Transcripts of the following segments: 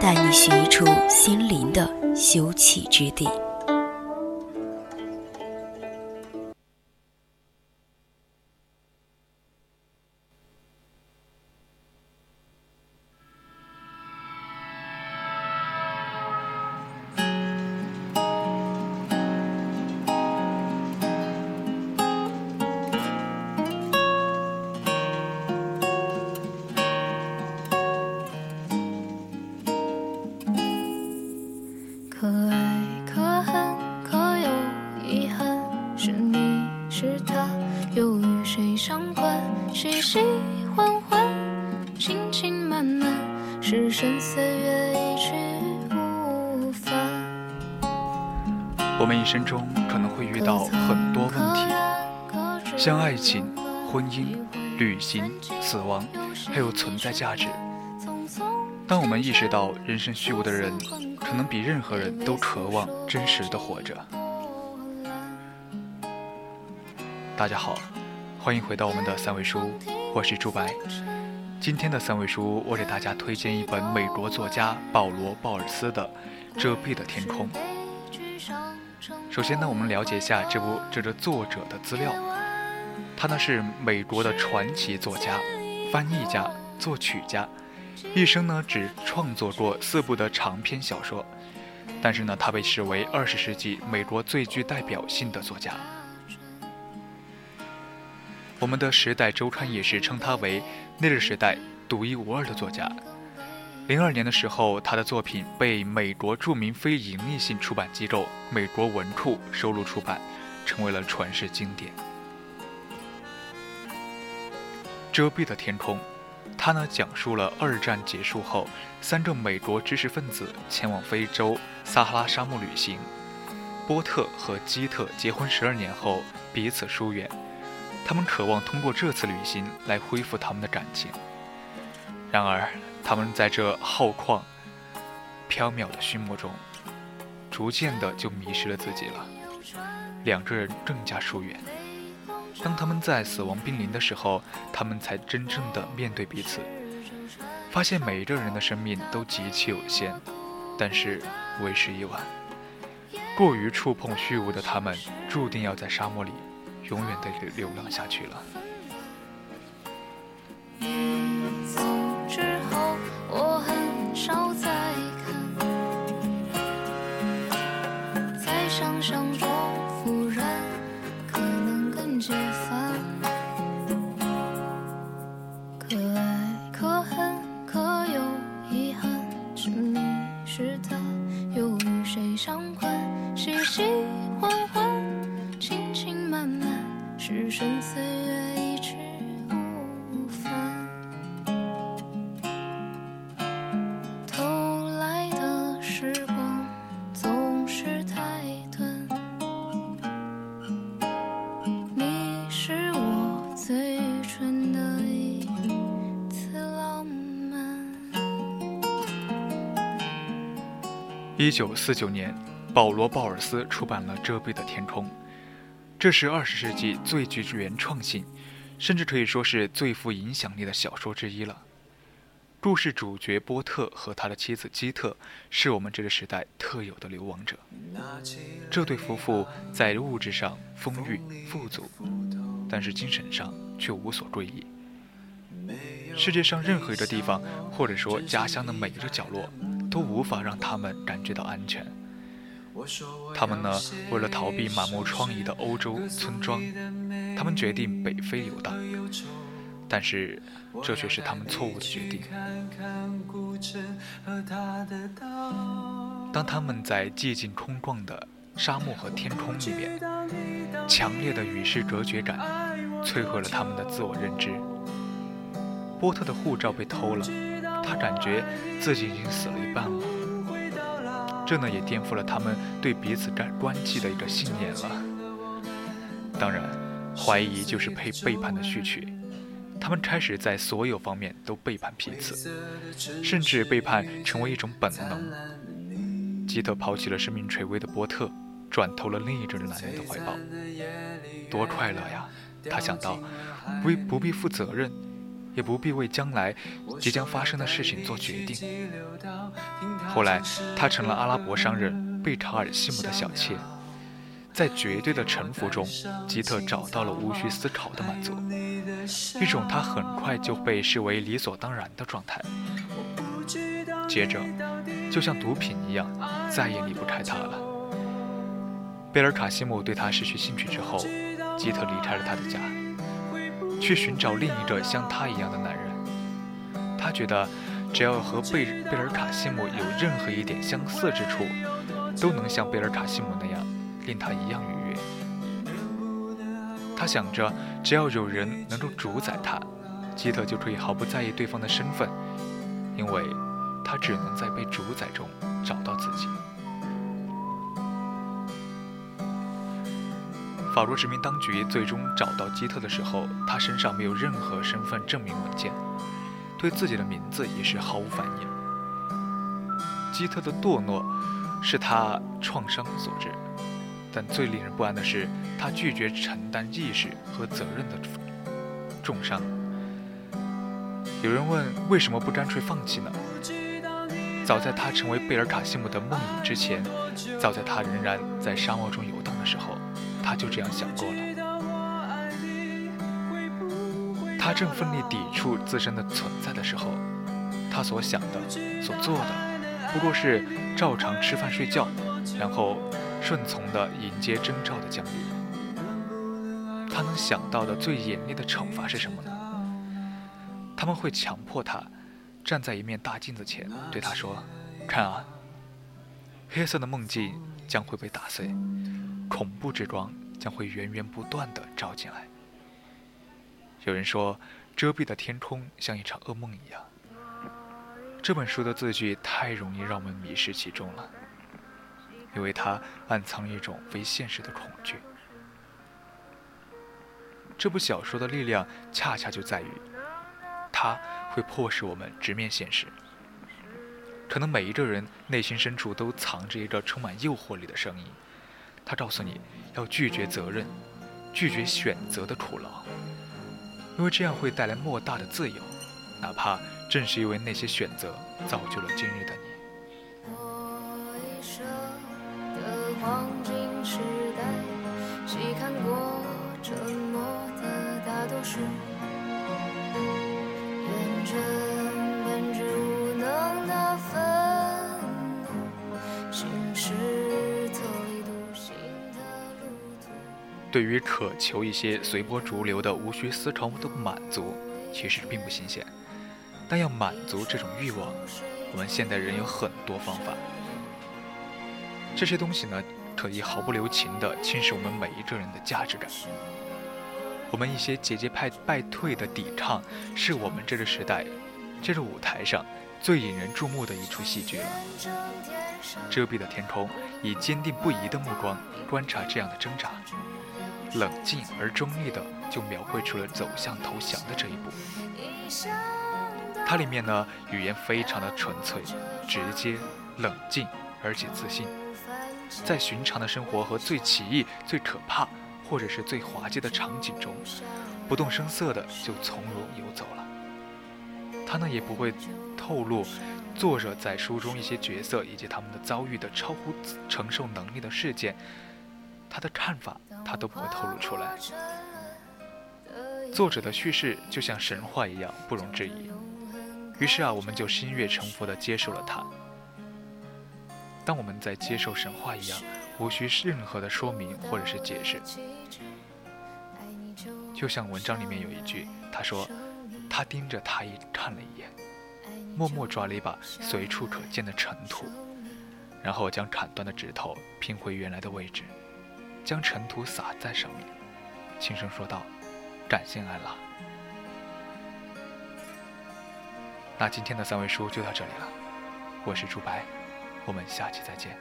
带你寻一处心灵的休憩之地。我们一生中可能会遇到很多问题，像爱情、婚姻、旅行、死亡，还有存在价值。当我们意识到人生虚无的人，可能比任何人都渴望真实的活着。大家好，欢迎回到我们的三味书，我是朱白。今天的三味书，我给大家推荐一本美国作家保罗·鲍尔斯的《遮蔽的天空》。首先呢，我们了解一下这部这个作者的资料。他呢是美国的传奇作家、翻译家、作曲家，一生呢只创作过四部的长篇小说。但是呢，他被视为二十世纪美国最具代表性的作家。我们的《时代周刊》也是称他为那个时代独一无二的作家。零二年的时候，他的作品被美国著名非营利性出版机构美国文库收录出版，成为了传世经典。遮蔽的天空，他呢讲述了二战结束后，三个美国知识分子前往非洲撒哈拉沙漠旅行。波特和基特结婚十二年后彼此疏远。他们渴望通过这次旅行来恢复他们的感情，然而他们在这浩旷、缥缈的熏墨中，逐渐的就迷失了自己了。两个人更加疏远。当他们在死亡濒临的时候，他们才真正的面对彼此，发现每一个人的生命都极其有限，但是为时已晚。过于触碰虚无的他们，注定要在沙漠里。永远的流浪下去了。上一九四九年，保罗·鲍尔斯出版了《遮蔽的天空》，这是二十世纪最具原创性，甚至可以说是最富影响力的小说之一了。故事主角波特和他的妻子基特是我们这个时代特有的流亡者。这对夫妇在物质上丰裕富足，但是精神上却无所归依。世界上任何一个地方，或者说家乡的每一个角落。都无法让他们感觉到安全。他们呢，为了逃避满目疮痍的欧洲村庄，他们决定北非游荡。但是，这却是他们错误的决定。当他们在寂静空旷的沙漠和天空里面，强烈的与世隔绝感摧毁了他们的自我认知。波特的护照被偷了。他感觉自己已经死了一半了。这呢也颠覆了他们对彼此关关系的一个信念了。当然，怀疑就是背背叛的序曲。他们开始在所有方面都背叛彼此，甚至背叛成为一种本能。基特抛弃了生命垂危的波特，转投了另一个男人的怀抱。多快乐呀！他想到，不不必负责任，也不必为将来即将发生的事情做决定。后来，他成了阿拉伯商人贝查尔西姆的小妾。在绝对的臣服中，吉特找到了无需思考的满足，一种他很快就被视为理所当然的状态。接着，就像毒品一样，再也离不开他了。贝尔卡西姆对他失去兴趣之后，吉特离开了他的家，去寻找另一个像他一样的男人。他觉得，只要和贝贝尔卡西姆有任何一点相似之处，都能像贝尔卡西姆那样。令他一样愉悦。他想着，只要有人能够主宰他，基特就可以毫不在意对方的身份，因为他只能在被主宰中找到自己。法国殖民当局最终找到基特的时候，他身上没有任何身份证明文件，对自己的名字也是毫无反应。基特的堕落是他创伤所致。但最令人不安的是，他拒绝承担意识和责任的重伤。有人问，为什么不干脆放弃呢？早在他成为贝尔卡西姆的梦影之前，早在他仍然在沙漠中游荡的时候，他就这样想过了。他正奋力抵触自身的存在的时候，他所想的、所做的，不过是照常吃饭睡觉，然后。顺从地迎接征兆的降临。他能想到的最严厉的惩罚是什么呢？他们会强迫他站在一面大镜子前，对他说：“看啊，黑色的梦境将会被打碎，恐怖之光将会源源不断地照进来。”有人说，遮蔽的天空像一场噩梦一样。这本书的字句太容易让我们迷失其中了。因为它暗藏一种非现实的恐惧。这部小说的力量恰恰就在于，它会迫使我们直面现实。可能每一个人内心深处都藏着一个充满诱惑力的声音，他告诉你要拒绝责任，拒绝选择的苦劳，因为这样会带来莫大的自由，哪怕正是因为那些选择造就了今日的你。黄金时代，细看过沉默的大多数，对于渴求一些随波逐流的无需思考的满足，其实并不新鲜。但要满足这种欲望，我们现代人有很多方法。这些东西呢，可以毫不留情地侵蚀我们每一个人的价值感。我们一些节节派败退的抵抗，是我们这个时代这个舞台上最引人注目的一出戏剧了。遮蔽的天空以坚定不移的目光观察这样的挣扎，冷静而中立的就描绘出了走向投降的这一步。它里面呢，语言非常的纯粹、直接、冷静，而且自信。在寻常的生活和最奇异、最可怕，或者是最滑稽的场景中，不动声色的就从容游走了。他呢也不会透露作者在书中一些角色以及他们的遭遇的超乎承受能力的事件，他的看法他都不会透露出来。作者的叙事就像神话一样不容置疑，于是啊，我们就心悦诚服地接受了它。当我们在接受神话一样，无需任何的说明或者是解释。就像文章里面有一句，他说：“他盯着他一看了一眼，默默抓了一把随处可见的尘土，然后将砍断的指头拼回原来的位置，将尘土撒在上面，轻声说道：‘感谢安拉。’”那今天的三味书就到这里了，我是朱白，我们下期再见。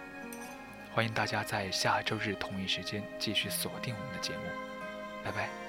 欢迎大家在下周日同一时间继续锁定我们的节目，拜拜。